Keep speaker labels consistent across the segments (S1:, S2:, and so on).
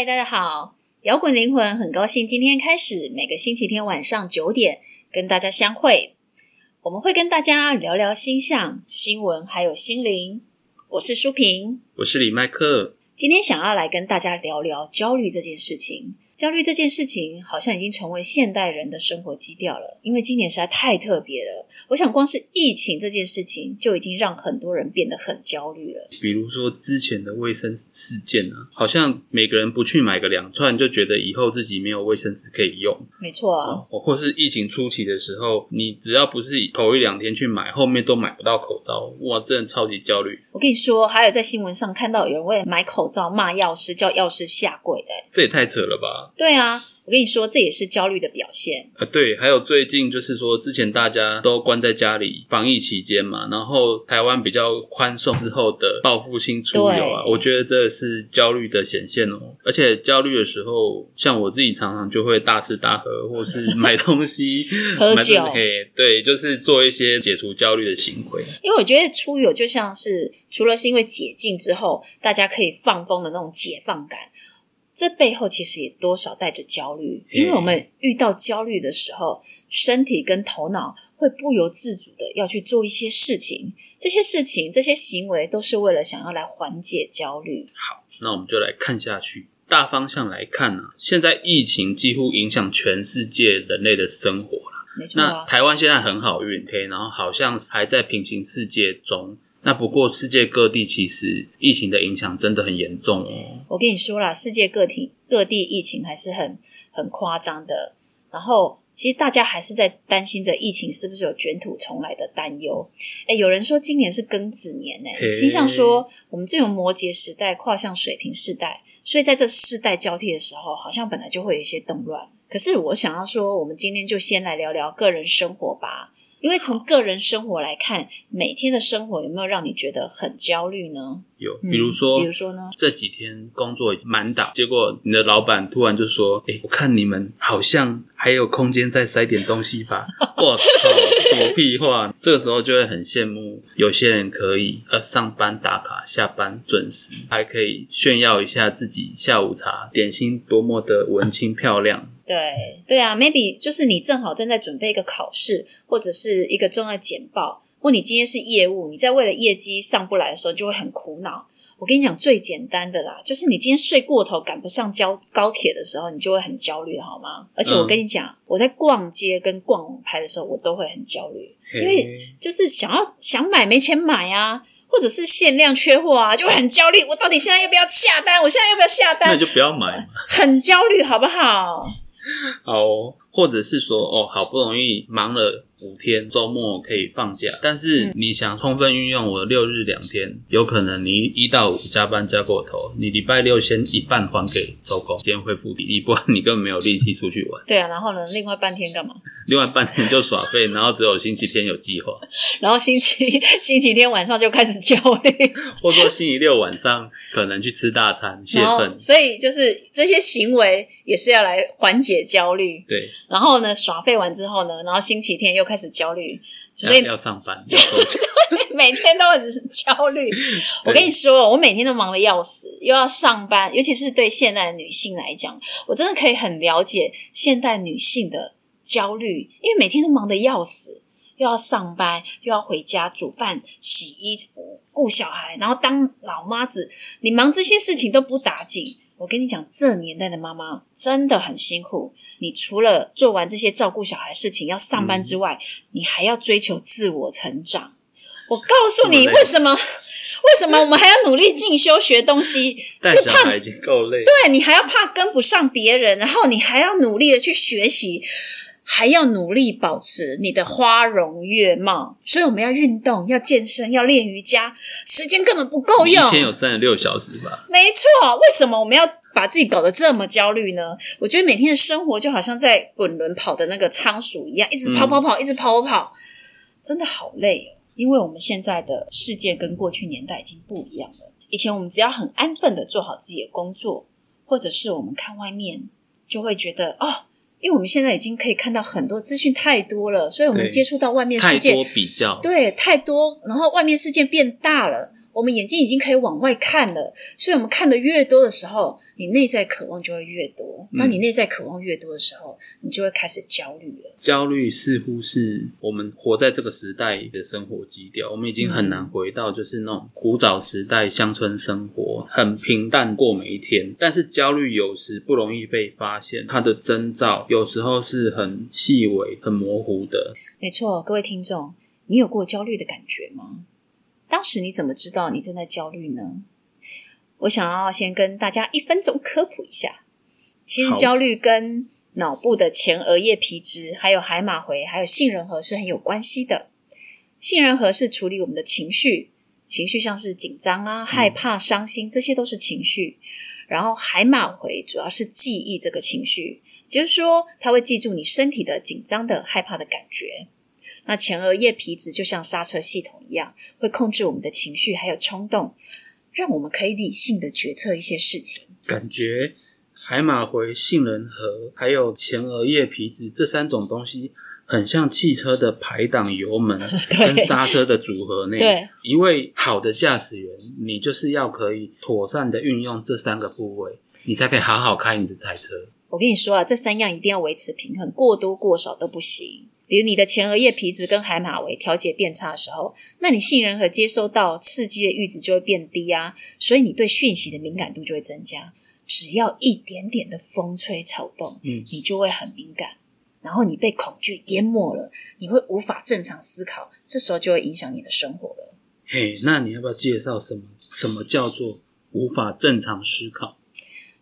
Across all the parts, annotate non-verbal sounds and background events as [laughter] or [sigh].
S1: 嗨，大家好，摇滚灵魂很高兴今天开始每个星期天晚上九点跟大家相会。我们会跟大家聊聊星象、新闻还有心灵。我是舒平，
S2: 我是李麦克，
S1: 今天想要来跟大家聊聊焦虑这件事情。焦虑这件事情好像已经成为现代人的生活基调了，因为今年实在太特别了。我想，光是疫情这件事情就已经让很多人变得很焦虑了。
S2: 比如说之前的卫生事件啊，好像每个人不去买个两串，就觉得以后自己没有卫生纸可以用。
S1: 没错啊，
S2: 哦，或是疫情初期的时候，你只要不是头一两天去买，后面都买不到口罩，哇，真的超级焦虑。
S1: 我跟你说，还有在新闻上看到有人为了买口罩骂药师，叫药师下跪的。
S2: 这也太扯了吧！
S1: 对啊，我跟你说，这也是焦虑的表现。
S2: 啊，对，还有最近就是说，之前大家都关在家里防疫期间嘛，然后台湾比较宽松之后的报复性出游啊，我觉得这是焦虑的显现哦。而且焦虑的时候，像我自己常常就会大吃大喝，或是买东西、[laughs]
S1: 喝酒
S2: 嘿对，就是做一些解除焦虑的行为。
S1: 因为我觉得出游就像是除了是因为解禁之后，大家可以放风的那种解放感，这背后其实也多少带着焦虑。因为我们遇到焦虑的时候，身体跟头脑会不由自主的要去做一些事情，这些事情、这些行为都是为了想要来缓解焦虑。
S2: 好，那我们就来看下去。大方向来看呢、现在疫情几乎影响全世界人类的生活了。那
S1: 没错啊，
S2: 台湾现在很好运，OK，然后好像还在平行世界中。那不过世界各地其实疫情的影响真的很严重哦。
S1: 我跟你说啦，世界各地各地疫情还是很很夸张的。然后，其实大家还是在担心着疫情是不是有卷土重来的担忧。哎，有人说今年是庚子年，哎，
S2: 嘿
S1: 星象说我们这种摩羯时代跨向水平世代，所以在这世代交替的时候，好像本来就会有一些动乱。可是我想要说，我们今天就先来聊聊个人生活吧。因为从个人生活来看，每天的生活有没有让你觉得很焦虑呢？
S2: 有，
S1: 嗯
S2: 比如说，
S1: 比如说呢？
S2: 这几天工作已经满档，结果你的老板突然就说：“哎、我看你们好像还有空间再塞点东西吧。[laughs] ”我操，什么屁话！这个时候就会很羡慕有些人可以呃上班打卡，下班准时，还可以炫耀一下自己下午茶点心多么的文青漂亮。
S1: 对对啊，maybe 就是你正好正在准备一个考试，或者是一个重要简报，或你今天是业务，你在为了业绩上不来的时候，就会很苦恼。我跟你讲最简单的啦，就是你今天睡过头赶不上交高铁的时候，你就会很焦虑，好吗？而且我跟你讲，我在逛街跟逛网拍的时候，我都会很焦虑，因为就是想要想买没钱买啊，或者是限量缺货啊，就会很焦虑。我到底现在要不要下单？我现在要不要下单
S2: 那？就不要买嘛。
S1: 很焦虑，好不好？[laughs]
S2: 好哦、或者是说哦，好不容易忙了五天，周末可以放假，但是你想充分运用我的六日两天，有可能你一到五加班加过头，你礼拜六先一半还给周公，今天恢复体力，不然你根本没有力气出去玩。
S1: 对啊，然后呢，另外半天干嘛？
S2: 另外半天就耍废，然后只有星期天有计划，[laughs]
S1: 然后星期星期天晚上就开始焦虑，[laughs]
S2: 或者说星期六晚上可能去吃大餐泄愤。
S1: 所以就是这些行为也是要来缓解焦虑。
S2: 对，
S1: 然后呢，耍废完之后呢，然后星期天又开始焦虑，所以
S2: 要要上班，[laughs]
S1: 每天都很焦虑。[laughs] 我跟你说，我每天都忙得要死，又要上班，尤其是对现代的女性来讲，我真的可以很了解现代女性的焦虑，因为每天都忙得要死，又要上班，又要回家煮饭、洗衣服、顾小孩，然后当老妈子，你忙这些事情都不打紧。我跟你讲，这年代的妈妈真的很辛苦。你除了做完这些照顾小孩事情要上班之外，你还要追求自我成长。我告诉你，为什么？为什么我们还要努力进修学东西？
S2: 带
S1: 就怕
S2: 小孩已经够累，
S1: 对你还要怕跟不上别人，然后你还要努力的去学习，还要努力保持你的花容月貌。所以我们要运动，要健身，要练瑜伽，时间根本不够
S2: 用一。天有三十六小时吧？
S1: 没错，为什么我们要把自己搞得这么焦虑呢？我觉得每天的生活就好像在滚轮跑的那个仓鼠一样，一直跑跑跑，一直跑跑跑，真的好累哦。因为我们现在的世界跟过去年代已经不一样了。以前我们只要很安分的做好自己的工作，或者是我们看外面，就会觉得哦，因为我们现在已经可以看到很多资讯太多了，所以我们接触到外面世界
S2: 太多比较，
S1: 对，太多，然后外面世界变大了，我们眼睛已经可以往外看了，所以我们看的越多的时候，你内在渴望就会越多。
S2: 嗯
S1: 当你内在渴望越多的时候，你就会开始焦虑了。
S2: 焦虑似乎是我们活在这个时代的生活基调，我们已经很难回到就是那种古早时代乡村生活，很平淡过每一天。但是焦虑有时不容易被发现，它的征兆有时候是很细微、很模糊的。
S1: 没错，各位听众，你有过焦虑的感觉吗？当时你怎么知道你正在焦虑呢？我想要先跟大家一分钟科普一下，其实焦虑跟脑部的前额叶皮质、还有海马回、还有杏仁核是很有关系的。杏仁核是处理我们的情绪，情绪像是紧张啊、害怕、伤心，这些都是情绪。然后海马回主要是记忆这个情绪，就是说它会记住你身体的紧张的、害怕的感觉。那前额叶皮质就像刹车系统一样，会控制我们的情绪还有冲动，让我们可以理性的决策一些事情。
S2: 感觉海马回、杏仁核还有前额叶皮质这三种东西，很像汽车的排档、油门 [laughs] 跟刹车的组合内。
S1: 对，
S2: 一位好的驾驶员，你就是要可以妥善的运用这三个部位，你才可以好好开你这台车。
S1: 我跟你说啊，这三样一定要维持平衡，过多过少都不行。比如你的前额叶皮质跟海马回调节变差的时候，那你杏仁核接收到刺激的阈值就会变低啊，所以你对讯息的敏感度就会增加。只要一点点的风吹草动，
S2: 嗯
S1: 你就会很敏感，然后你被恐惧淹没了，你会无法正常思考，这时候就会影响你的生活了。
S2: 嘿，那你要不要介绍什么？什么叫做无法正常思考？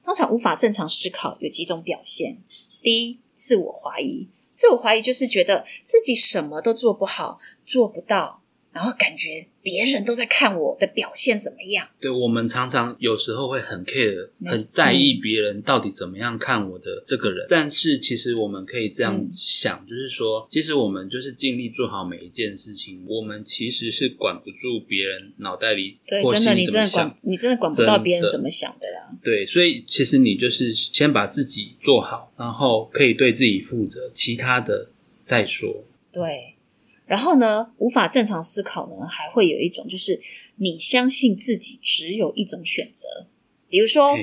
S1: 通常无法正常思考有几种表现：第一，自我怀疑。自我怀疑就是觉得自己什么都做不好，做不到，然后感觉别人都在看我的表现怎么样。
S2: 对我们常常有时候会很 care，很在意别人到底怎么样看我的这个人。但是其实我们可以这样
S1: 嗯
S2: 想，就是说，其实我们就是尽力做好每一件事情，我们其实是管不住别人脑袋里
S1: 对，真的，你真的管，你真的管不到别人怎么想的啦。
S2: 对，所以其实你就是先把自己做好，然后可以对自己负责，其他的再说。
S1: 对，然后呢，无法正常思考呢，还会有一种就是你相信自己只有一种选择，比如说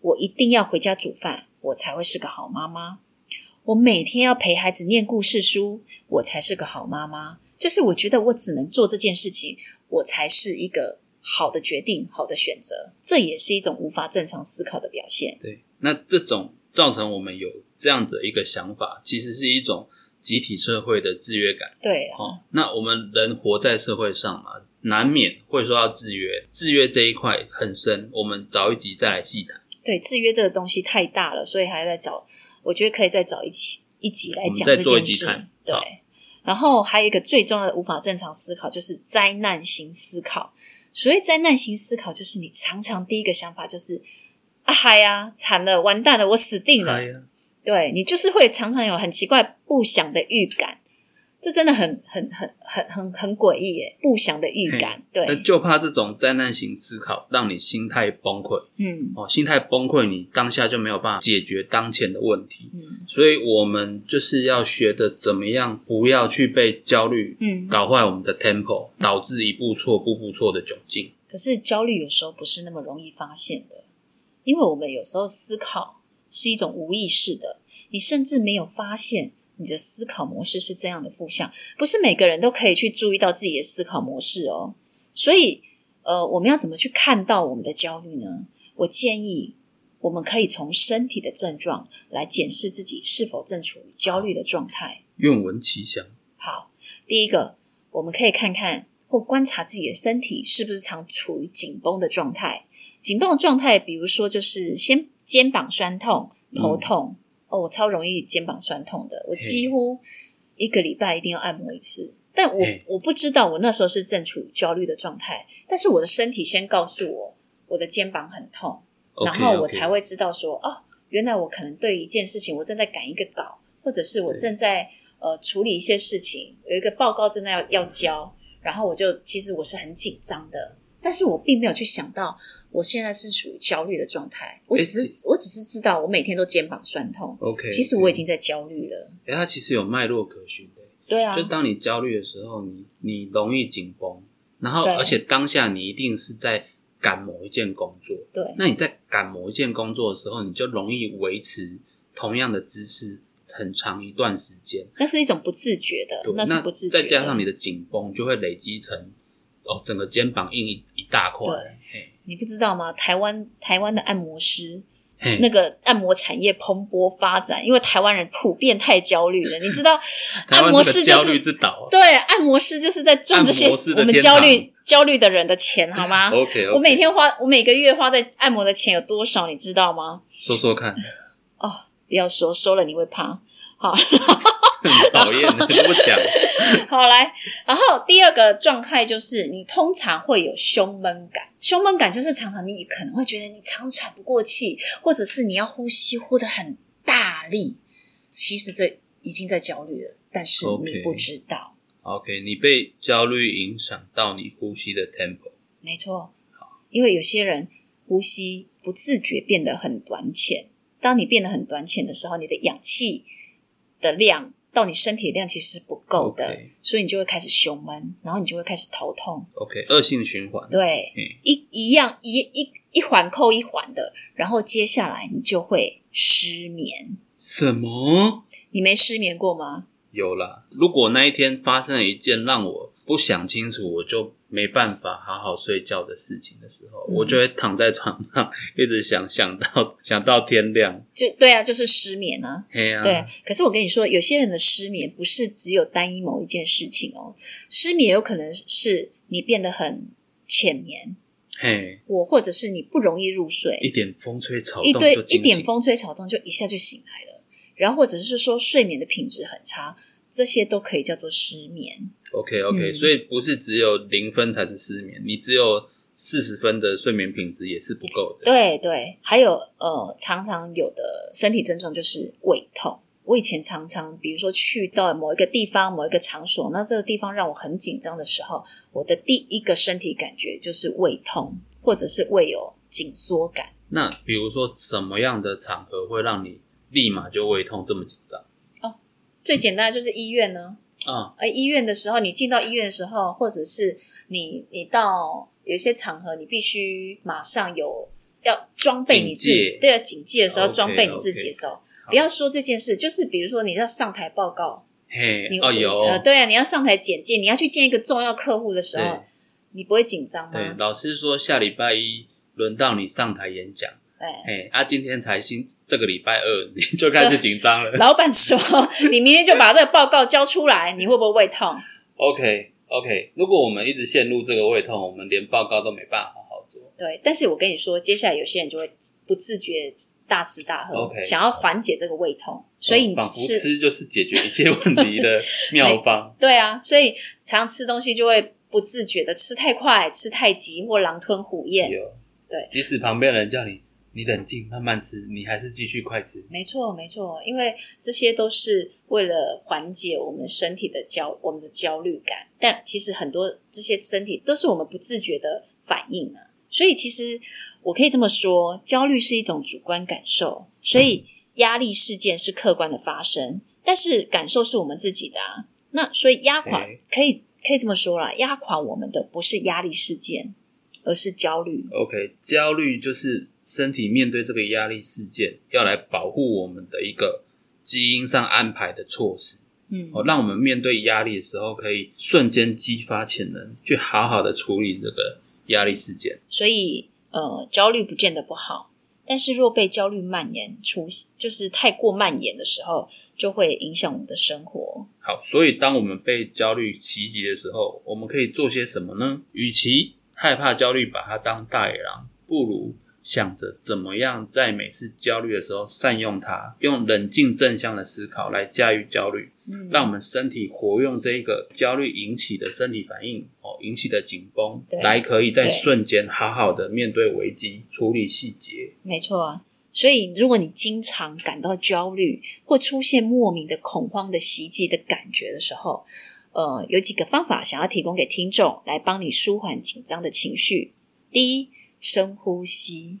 S1: 我一定要回家煮饭，我才会是个好妈妈。我每天要陪孩子念故事书，我才是个好妈妈。就是我觉得我只能做这件事情，我才是一个好的决定、好的选择。这也是一种无法正常思考的表现。
S2: 对，那这种造成我们有这样的一个想法，其实是一种集体社会的制约感。
S1: 对啊，
S2: 哦，那我们人活在社会上嘛，难免会受到制约。制约这一块很深，我们早一集再来细谈。
S1: 对，制约这个东西太大了，所以还在找，我觉得可以再找一期一集来讲
S2: 我们再做一
S1: 这件事
S2: 集。
S1: 对，然后还有一个最重要的无法正常思考，就是灾难型思考。所谓灾难型思考，就是你常常第一个想法就是啊嗨呀，惨了，完蛋了，我死定了。对你就是会常常有很奇怪不祥的预感，这真的很很很很很很诡异耶！不祥的预感，对
S2: 那，就怕这种灾难型思考让你心态崩溃。
S1: 嗯
S2: 哦，心态崩溃，你当下就没有办法解决当前的问题。
S1: 嗯
S2: 所以我们就是要学的怎么样，不要去被焦虑
S1: 嗯。
S2: 搞坏我们的 tempo，导致一步错步步错的窘境。
S1: 可是焦虑有时候不是那么容易发现的，因为我们有时候思考是一种无意识的，你甚至没有发现你的思考模式是这样的负向，不是每个人都可以去注意到自己的思考模式哦。所以，呃，我们要怎么去看到我们的焦虑呢？我建议我们可以从身体的症状来检视自己是否正处于焦虑的状态。
S2: 愿闻其详。
S1: 好，第一个，我们可以看看或观察自己的身体是不是常处于紧绷的状态。紧绷的状态，比如说就是先肩膀酸痛、头痛。哦，我超容易肩膀酸痛的，我几乎一个礼拜一定要按摩一次。但我我不知道我那时候是正处于焦虑的状态，但是我的身体先告诉我，我的肩膀很痛。然后我才会知道说，哦，原来我可能对一件事情，我正在赶一个稿，或者是我正在呃处理一些事情，有一个报告正在要要交，然后我就其实我是很紧张的，但是我并没有去想到我现在是属于焦虑的状态，我只是我只是知道我每天都肩膀酸痛
S2: ，OK，
S1: 其实我已经在焦虑了。
S2: 哎，它其实有脉络可循的，
S1: 对啊，
S2: 就当你焦虑的时候，你你容易紧绷，然后而且当下你一定是在赶某一件工作，
S1: 对
S2: 那你在赶某一件工作的时候，你就容易维持同样的姿势很长一段时间。
S1: 那是一种不自觉的，，那是不自觉。
S2: 再加上你的紧绷，就会累积成哦，整个肩膀硬一一大块。嘿
S1: 你不知道吗？台湾台湾的按摩师那个按摩产业蓬勃发展，因为台湾人普遍太焦虑了。你知道，[laughs] 按摩师就是。对按摩师就是在赚这些我们焦虑焦虑的人的钱，好吗 [laughs] 我每天花我每个月花在按摩的钱有多少，你知道吗？
S2: 说说看，
S1: 哦，不要说，说了你会怕。好，[laughs]
S2: 很讨厌的，不讲。[laughs]
S1: 好来，然后第二个状态就是你通常会有胸闷感，胸闷感就是常常你可能会觉得你常喘不过气，或者是你要呼吸呼得很大力，其实这已经在焦虑了，但是你不知道。
S2: OK，你被焦虑影响到你呼吸的 tempo。
S1: 没错，因为有些人呼吸不自觉变得很短浅。当你变得很短浅的时候，你的氧气的量到你身体的量其实是不够的所以你就会开始胸闷，然后你就会开始头痛。
S2: OK，恶性循环。
S1: 对，
S2: 嗯
S1: 一一样一一一环扣一环的，然后接下来你就会失眠。
S2: 什么？
S1: 你没失眠过吗？
S2: 有啦。如果那一天发生了一件让我不想清楚，我就没办法好好睡觉的事情的时候，
S1: 嗯
S2: 我就会躺在床上一直想，想到 [laughs] 想到天亮。
S1: 就对啊，就是失眠啊。
S2: 对啊、
S1: 对，可是我跟你说，有些人的失眠不是只有单一某一件事情哦，失眠有可能是你变得很浅眠，
S2: 嘿，
S1: 我或者是你不容易入睡，
S2: 一点风吹草
S1: 一堆。一点风吹草动就一下就醒来了，然后或者是说睡眠的品质很差，这些都可以叫做失眠。
S2: OK OK，、
S1: 嗯
S2: 所以不是只有零分才是失眠，你只有四十分的睡眠品质也是不够的。
S1: 对对，还有呃，常常有的身体症状就是胃痛。我以前常常，比如说去到某一个地方、某一个场所，那这个地方让我很紧张的时候，我的第一个身体感觉就是胃痛，或者是胃有紧缩感。
S2: 那比如说什么样的场合会让你立马就胃痛这么紧张
S1: 最简单的就是医院呢，
S2: 啊？
S1: 而医院的时候，你进到医院的时候，或者是你你到有一些场合，你必须马上有要装备你自己，对啊，警戒的时候装备你自己。的时候，不要说这件事，就是比如说你要上台报告，你，
S2: 嘿哦有，
S1: 呃，对啊，你要上台简介，你要去见一个重要客户的时候，你不会紧张
S2: 对，
S1: 吗？
S2: 老师说下礼拜一轮到你上台演讲，
S1: 哎，
S2: 嘿，啊，今天才新这个礼拜二你就开始紧张了。[laughs]
S1: 老板说你明天就把这个报告交出来，你会不会胃痛
S2: ？OK OK，如果我们一直陷入这个胃痛，我们连报告都没办法好好做。
S1: 对，但是我跟你说，接下来有些人就会不自觉大吃大喝
S2: OK
S1: 想要缓解这个胃痛，所以你吃
S2: 吃就是解决一些问题的妙方。[laughs]
S1: 对啊，所以常吃东西就会不自觉的吃太快、吃太急或狼吞虎咽。
S2: 有，
S1: 对
S2: 即使旁边的人叫你你冷静慢慢吃，你还是继续快吃。
S1: 没错，没错，因为这些都是为了缓解我们身体的焦我们的焦虑感，但其实很多这些身体都是我们不自觉的反应啊。所以其实我可以这么说，焦虑是一种主观感受，所以压力事件是客观的发生，但是感受是我们自己的啊。那所以压垮
S2: 对
S1: 可以可以这么说啦，压垮我们的不是压力事件，而是焦虑。
S2: OK，焦虑就是身体面对这个压力事件，要来保护我们的一个基因上安排的措施。
S1: 嗯，
S2: 哦，让我们面对压力的时候，可以瞬间激发潜能，去好好的处理这个压力事件。
S1: 所以呃，焦虑不见得不好，但是若被焦虑蔓延出，就是太过蔓延的时候，就会影响我们的生活。
S2: 好，所以当我们被焦虑袭击的时候，我们可以做些什么呢？与其害怕焦虑，把它当大野狼，不如想着怎么样在每次焦虑的时候善用它，用冷静正向的思考来驾驭焦虑，
S1: 嗯，
S2: 让我们身体活用这一个焦虑引起的身体反应哦，引起的紧绷，来可以在瞬间好好的面对危机，处理细节。
S1: 没错啊。所以，如果你经常感到焦虑或出现莫名的恐慌的袭击的感觉的时候，呃，有几个方法想要提供给听众来帮你舒缓紧张的情绪。第一，深呼吸。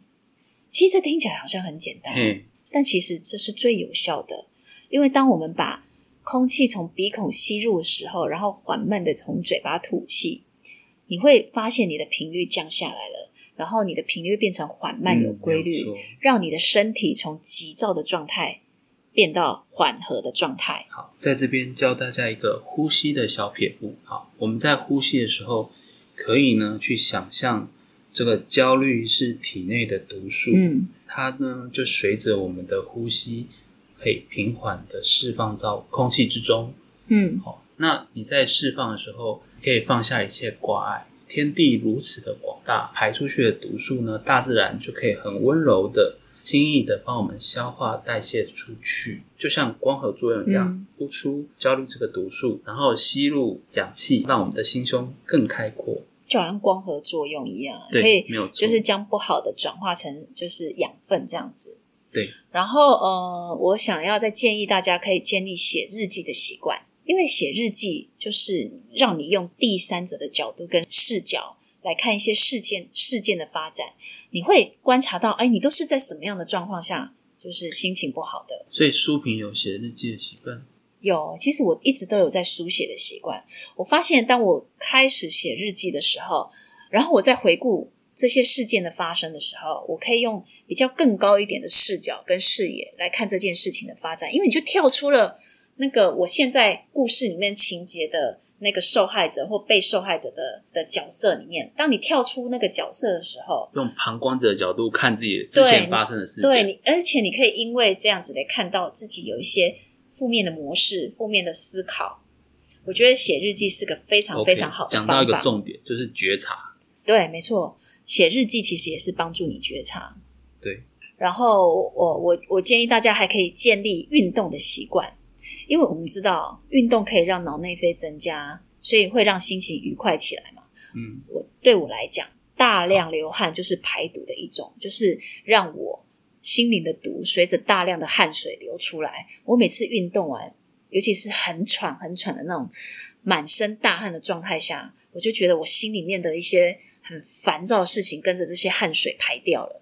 S1: 其实这听起来好像很简单，
S2: 嘿，
S1: 但其实这是最有效的，因为当我们把空气从鼻孔吸入的时候，然后缓慢的从嘴巴吐气，你会发现你的频率降下来了，然后你的频率变成缓慢有规律，让你的身体从急躁的状态变到缓和的状态。
S2: 好，在这边教大家一个呼吸的小撇步。好，我们在呼吸的时候，可以呢去想象这个焦虑是体内的毒素，
S1: 嗯，
S2: 它呢就随着我们的呼吸，可以平缓的释放到空气之中。
S1: 嗯，
S2: 好，那你在释放的时候，可以放下一切挂碍。天地如此的广大，排出去的毒素呢，大自然就可以很温柔的、轻易的帮我们消化代谢出去，就像光合作用一样
S1: 嗯，
S2: 呼出焦虑这个毒素，然后吸入氧气，让我们的心胸更开阔。
S1: 就好像光合作用一样，可以就是将不好的转化成就是养分这样子。
S2: 对，
S1: 然后呃，我想要再建议大家可以建立写日记的习惯，因为写日记就是让你用第三者的角度跟视角来看一些事件事件的发展，你会观察到，哎，你都是在什么样的状况下，就是心情不好的。
S2: 所以书评有写日记的习惯。
S1: 有，其实我一直都有在书写的习惯。我发现，当我开始写日记的时候，然后我在回顾这些事件的发生的时候，我可以用比较更高一点的视角跟视野来看这件事情的发展，因为你就跳出了那个我现在故事里面情节的那个受害者或被受害者的的角色里面。当你跳出那个角色的时候，
S2: 用旁观者的角度看自己之前发生的事情，
S1: 对你，而且你可以因为这样子来看到自己有一些负面的模式、负面的思考。我觉得写日记是个非常非常好的
S2: 讲到一个
S1: 方法。
S2: 重点，就是觉察。
S1: 对，没错，写日记其实也是帮助你觉察。
S2: 对，
S1: 然后我我我建议大家还可以建立运动的习惯，因为我们知道运动可以让脑内啡增加，所以会让心情愉快起来嘛。
S2: 嗯，
S1: 我对我来讲，大量流汗就是排毒的一种，就是让我心灵的毒随着大量的汗水流出来。我每次运动完，尤其是很喘很喘的那种满身大汗的状态下，我就觉得我心里面的一些很烦躁的事情跟着这些汗水排掉了。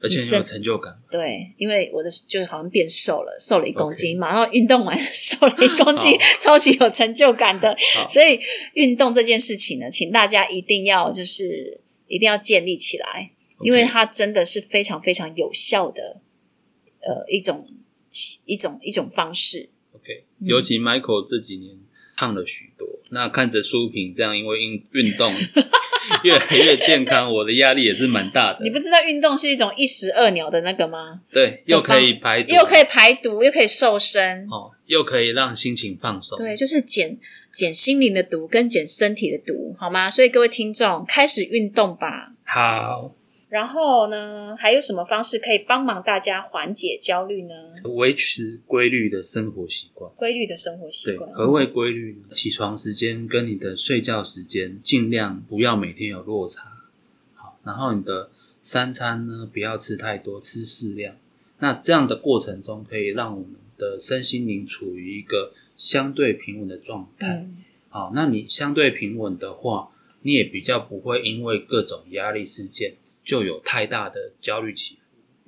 S2: 而且很有成就感。
S1: 对，因为我的就好像变瘦了，瘦了一公斤然后运动完瘦了一公斤，超级有成就感的。所以运动这件事情呢，请大家一定要就是一定要建立起来，因为它真的是非常非常有效的呃一种一种一种方式。
S2: OK，
S1: 嗯
S2: 尤其 Michael 这几年胖了许多，那看着书评这样因为运运动 [laughs] 越来越健康，我的压力也是蛮大的。
S1: 你不知道运动是一种一石二鸟的那个吗？
S2: 对，又可以排毒，
S1: 又可以排毒，又可以瘦身。
S2: 哦，又可以让心情放松。
S1: 对，就是减减心灵的毒跟减身体的毒，好吗？所以各位听众，开始运动吧。
S2: 好，
S1: 然后呢，还有什么方式可以帮忙大家缓解焦虑呢？
S2: 维持规律的生活习惯。
S1: 规律的生活习，惯。
S2: 何谓规律呢？起床时间跟你的睡觉时间尽量不要每天有落差。好，然后你的三餐呢，不要吃太多，吃适量。那这样的过程中，可以让我们的身心灵处于一个相对平稳的状态。
S1: 嗯，
S2: 好，那你相对平稳的话，你也比较不会因为各种压力事件就有太大的焦虑起伏。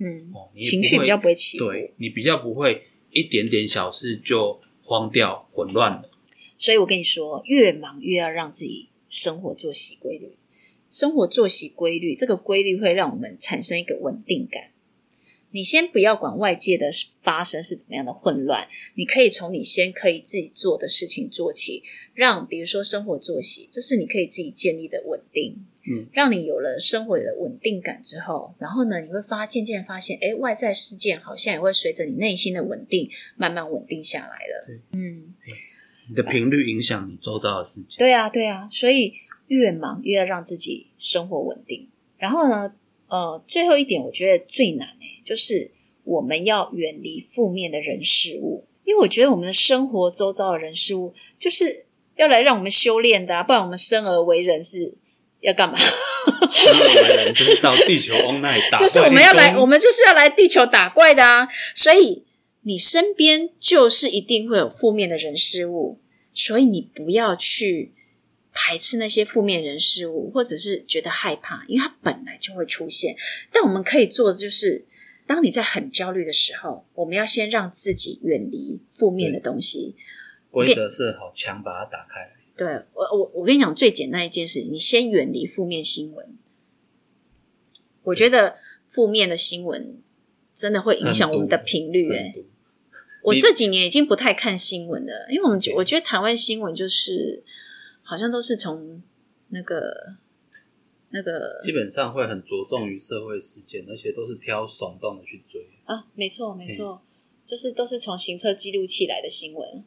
S1: 嗯，情绪比较不会起伏。
S2: 对你比较不会一点点小事就慌掉、混乱了。
S1: 所以我跟你说，越忙越要让自己生活作息规律。生活作息规律，这个规律会让我们产生一个稳定感。你先不要管外界的发生是怎么样的混乱，你可以从你先可以自己做的事情做起，让比如说生活作息，这是你可以自己建立的稳定。
S2: 嗯，
S1: 让你有了生活的稳定感之后，然后呢，你会发渐渐发现，哎，外在事件好像也会随着你内心的稳定，慢慢稳定下来了。嗯，
S2: 你的频率影响你周遭的事情。
S1: 对。啊，对。啊，所以越忙越要让自己生活稳定。然后呢，呃，最后一点我觉得最难诶，就是我们要远离负面的人事物，因为我觉得我们的生活周遭的人事物，就是要来让我们修炼的、啊，不然我们生而为人是要干嘛？
S2: 生而为人就是到地球翁那里打
S1: 就是我们要来，我们就是要来地球打怪的啊！所以你身边就是一定会有负面的人事物，所以你不要去排斥那些负面人事物，或者是觉得害怕，因为它本来就会出现。但我们可以做的就是，当你在很焦虑的时候，我们要先让自己远离负面的东西。
S2: 规则是好墙，把它打开来。
S1: 对我，我我跟你讲，最简单一件事，你先远离负面新闻。我觉得负面的新闻真的会影响我们的频率、欸。
S2: 很毒
S1: 我
S2: 你
S1: 这几年已经不太看新闻了，因为我们我觉得台湾新闻就是好像都是从那个那个
S2: 基本上会很着重于社会事件，而且都是挑耸动的去追。
S1: 啊，没错没错，就是都是从行车记录器来的新闻，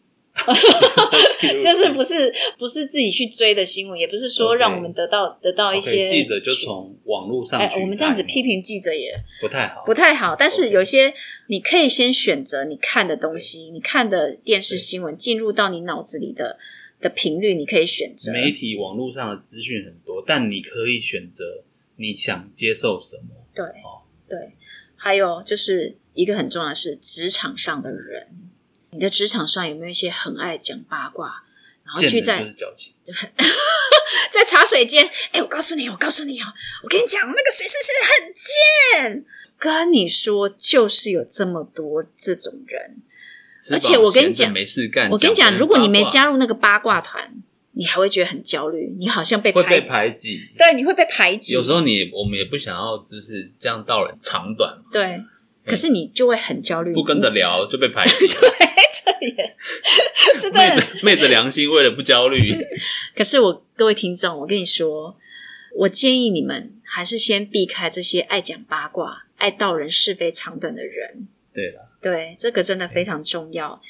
S1: [laughs] 就是不是不是自己去追的新闻，也不是说让我们得到得到一些
S2: 记者就从网络上
S1: 我们这样子批评记者也
S2: 不太好，
S1: 不太好，但是有些你可以先选择你看的东西，你看的电视新闻进入到你脑子里的的频率，你可以选择。
S2: 媒体网络上的资讯很多，但你可以选择你想接受什么。
S1: 对
S2: 哦。
S1: 对，还有就是一个很重要的是职场上的人，你的职场上有没有一些很爱讲八卦，然后聚在
S2: 是矫情，[laughs]
S1: 在茶水间？哎，我告诉你，我告诉你哦，我跟你讲，那个谁谁谁很贱。跟你说，就是有这么多这种人，而且我跟你讲
S2: 没事干。
S1: 我跟你讲，如果你没加入那个八卦团，你还会觉得很焦虑，你好像被排
S2: 会被排挤。
S1: 对，你会被排挤。
S2: 有时候你我们也不想要，就是这样到人长短嘛，
S1: 对，可是你就会很焦虑，
S2: 不跟着聊就被排挤 [laughs] 了。
S1: 这也这真的。
S2: 昧着昧着良心，为了不焦虑，[laughs]
S1: 可是我各位听众，我跟你说，我建议你们还是先避开这些爱讲八卦、爱道人是非长短的人。
S2: 对了，
S1: 对，这个真的非常重要。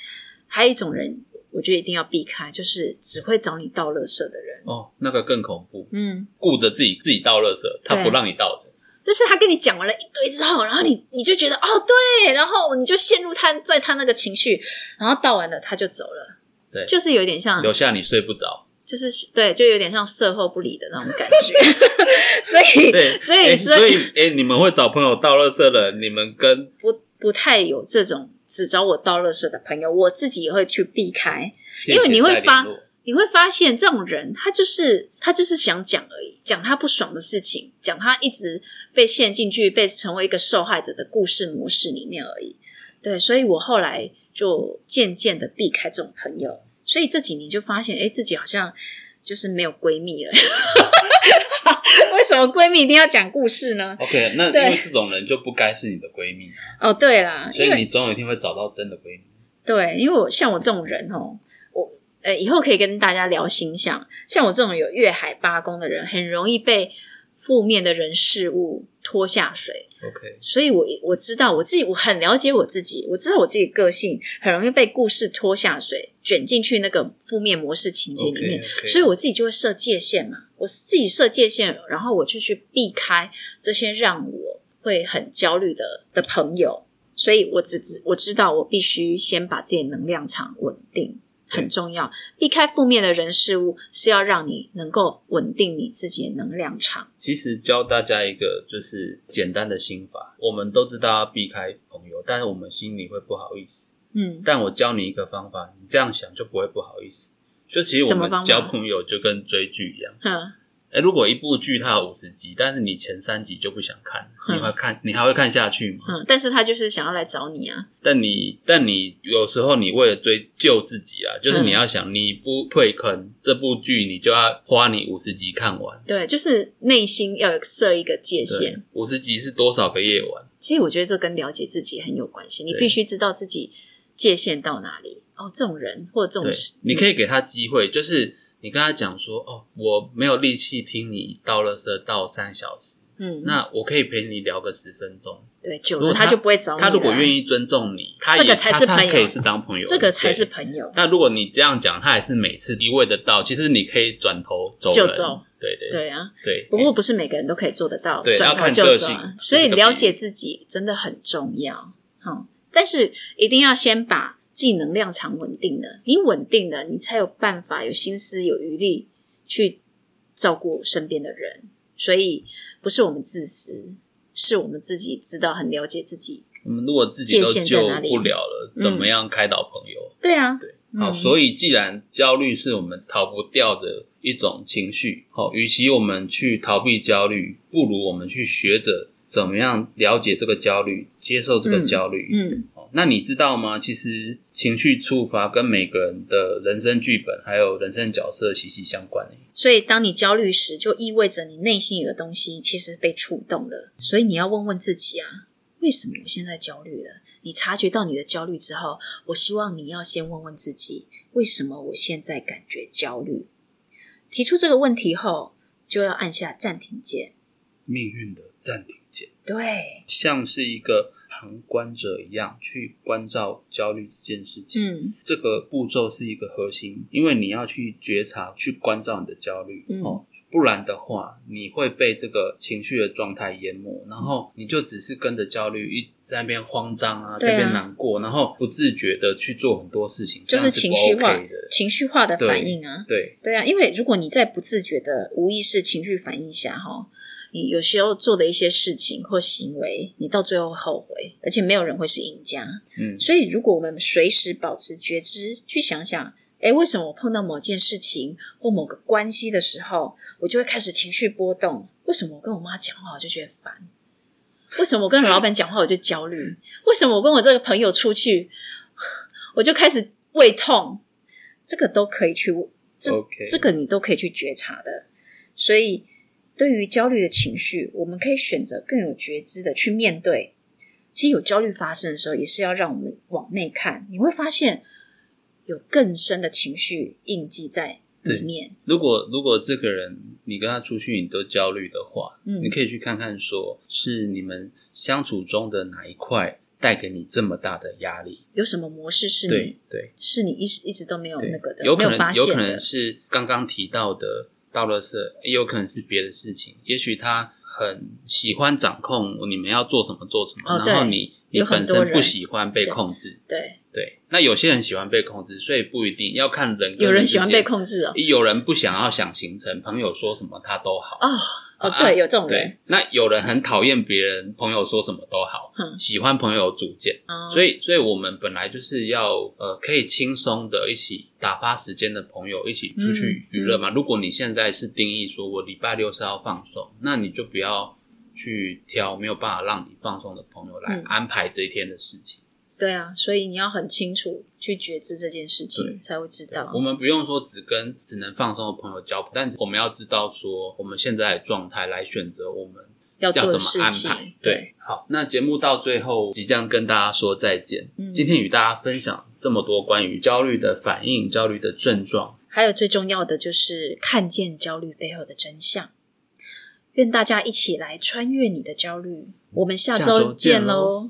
S1: 还有一种人，我觉得一定要避开，就是只会找你倒垃圾的人。
S2: 哦，那个更恐怖，
S1: 嗯，
S2: 顾着自己自己倒垃圾，他不让你倒的。
S1: 就是他跟你讲完了一堆之后，然后你你就觉得哦对，然后你就陷入他在他那个情绪，然后倒完了他就走了，
S2: 对。
S1: 就是有点像，
S2: 留下你睡不着。
S1: 就是对，就有点像事后不理的那种感觉，[laughs] 所以，所以
S2: 诶
S1: 所以
S2: 哎，你们会找朋友倒垃圾的，你们跟
S1: 不不太有这种只找我倒垃圾的朋友，我自己也会去避开，
S2: 谢
S1: 因为你会发你会发现这种人，他就是他就是想讲而已，讲他不爽的事情，讲他一直被陷进去，被成为一个受害者的故事模式里面而已。对，所以我后来就渐渐的避开这种朋友，所以这几年就发现，哎，自己好像就是没有闺蜜了。[laughs] 为什么闺蜜一定要讲故事呢
S2: ？OK，那因
S1: 对
S2: 为这种人就不该是你的闺蜜啊，
S1: 哦，对啦，
S2: 所以你总有一天会找到真的闺蜜。
S1: 对，因为我像我这种人哦，我呃以后可以跟大家聊星象。像我这种有月海八宫的人，很容易被负面的人事物拖下水。
S2: OK，
S1: 所以我我知道我自己，我很了解我自己，我知道我自己的个性很容易被故事拖下水，卷进去那个负面模式情节里面所以我自己就会设界限嘛，我自己设界限，然后我就去避开这些让我会很焦虑的的朋友，所以我只知我知道我必须先把自己的能量场稳定。很重要，避开负面的人事物是要让你能够稳定你自己的能量场。
S2: 其实教大家一个就是简单的心法，我们都知道要避开朋友，但是我们心里会不好意思。
S1: 嗯，
S2: 但我教你一个方法，你这样想就不会不好意思。就其实我们交朋友就跟追剧一样，
S1: 哼，
S2: 哎，如果一部剧它有五十集，但是你前三集就不想看，
S1: 嗯
S2: 你会看，你还会看下去吗？
S1: 嗯，但是他就是想要来找你啊，
S2: 但你，但你有时候你为了追救自己啊，就是
S1: 嗯
S2: 你要想，你不退坑，这部剧你就要花你五十集看完。
S1: 对，就是内心要有设一个界限。，
S2: 五十集是多少个夜晚？
S1: 其实我觉得这跟了解自己很有关系，你必须知道自己界限到哪里。哦，这种人或者这种事，，
S2: 你可以给他机会，就是你跟他讲说，哦，我没有力气听你倒垃圾倒三小时，
S1: 嗯，
S2: 那我可以陪你聊个十分钟。
S1: 对久了他就不会找你
S2: 他如果
S1: 了
S2: 愿意尊重你，他
S1: 这个
S2: 也
S1: 才是朋友
S2: 可以是当朋友的，
S1: 这个才是朋友。
S2: 那如果你这样讲，他还是每次一味的倒，其实你可以转头走人
S1: 就走。
S2: 对对
S1: 对啊，
S2: 对。
S1: 不过不是每个人都可以做得到，转头就走啊。所以了解自己真的很重要。好，但是一定要先把技能量场稳定了，你稳定了，你才有办法有心思有余力去照顾身边的人。所以不是我们自私，是我们自己知道很了解自己。
S2: 我们如果自己都救不了了，怎么样开导朋友？
S1: 对啊，
S2: 对，好，
S1: 嗯
S2: 所以既然焦虑是我们逃不掉的一种情绪，好，与其我们去逃避焦虑，不如我们去学着怎么样了解这个焦虑，接受这个
S1: 嗯
S2: 焦虑。
S1: 嗯，
S2: 哦那你知道吗？其实情绪触发跟每个人的人生剧本还有人生角色息息相关。
S1: 所以当你焦虑时，就意味着你内心有个东西其实被触动了。所以你要问问自己啊，为什么我现在焦虑了？你察觉到你的焦虑之后，我希望你要先问问自己，为什么我现在感觉焦虑？提出这个问题后，就要按下暂停键。
S2: 命运的暂停键，
S1: 对，
S2: 像是一个旁观者一样去关照焦虑这件事情。
S1: 嗯。
S2: 这个步骤是一个核心，因为你要去觉察、去关照你的焦虑，
S1: 嗯。
S2: 哦，不然的话，你会被这个情绪的状态淹没，然后你就只是跟着焦虑一直在那边慌张啊，
S1: 啊。
S2: 这边难过，然后不自觉的去做很多事情，
S1: 就是情绪化
S2: OK 的，
S1: 情绪化的反应啊。
S2: 对，
S1: 对。啊，因为如果你在不自觉的无意识情绪反应下，哈，你有时候做的一些事情或行为，你到最后后悔，而且没有人会是赢家。
S2: 嗯，
S1: 所以，如果我们随时保持觉知，去想想，诶，为什么我碰到某件事情或某个关系的时候，我就会开始情绪波动？为什么我跟我妈讲话我就觉得烦？为什么我跟老板讲话我就焦虑？为什么我跟我这个朋友出去，我就开始胃痛？这个都可以去，这这个你都可以去觉察的。所以，对于焦虑的情绪，我们可以选择更有觉知的去面对。其实有焦虑发生的时候，也是要让我们往内看，你会发现有更深的情绪印记在里面。
S2: 如果如果这个人你跟他出去你都焦虑的话，
S1: 嗯
S2: 你可以去看看说是你们相处中的哪一块带给你这么大的压力？
S1: 有什么模式是
S2: 对
S1: 你
S2: 对
S1: 是你一直一直都没有，那个的，
S2: 有可
S1: 没有发
S2: 能有可？能是刚刚提到的到了是，也有可能是别的事情。也许他很喜欢掌控你们要做什么做什么，
S1: 哦
S2: 然后你你本身不喜欢被控制，
S1: 对，
S2: 对。那有些人喜欢被控制，所以不一定要看人跟
S1: 有人喜欢被，控制哦。
S2: 有人不想要想行程，朋友说什么他都好。
S1: 哦哦，
S2: 啊
S1: 对，有这种人。
S2: 对，，那有人很讨厌别人，朋友说什么都好，
S1: 嗯。
S2: 喜欢朋友有主见，
S1: 哦。
S2: 所以，所以我们本来就是要呃，可以轻松的一起打发时间的朋友一起出去娱乐嘛。如果你现在是定义说我礼拜六是要放松，那你就不要去挑没有办法让你放松的朋友来
S1: 嗯。
S2: 安排这一天的事情。
S1: 对啊，所以你要很清楚去觉知这件事情，才会知道
S2: 我。们不用说只跟只能放松的朋友交朋，但是我们要知道说我们现在的状态来选择我们
S1: 要做的
S2: 要怎么安
S1: 事情
S2: 排。，对，好，那节目到最后即将跟大家说再见。
S1: 嗯
S2: 今天与大家分享这么多关于焦虑的反应、焦虑的症状。
S1: 还有最重要的就是看见焦虑背后的真相。愿大家一起来穿越你的焦虑。我们下
S2: 下周
S1: 周见喽，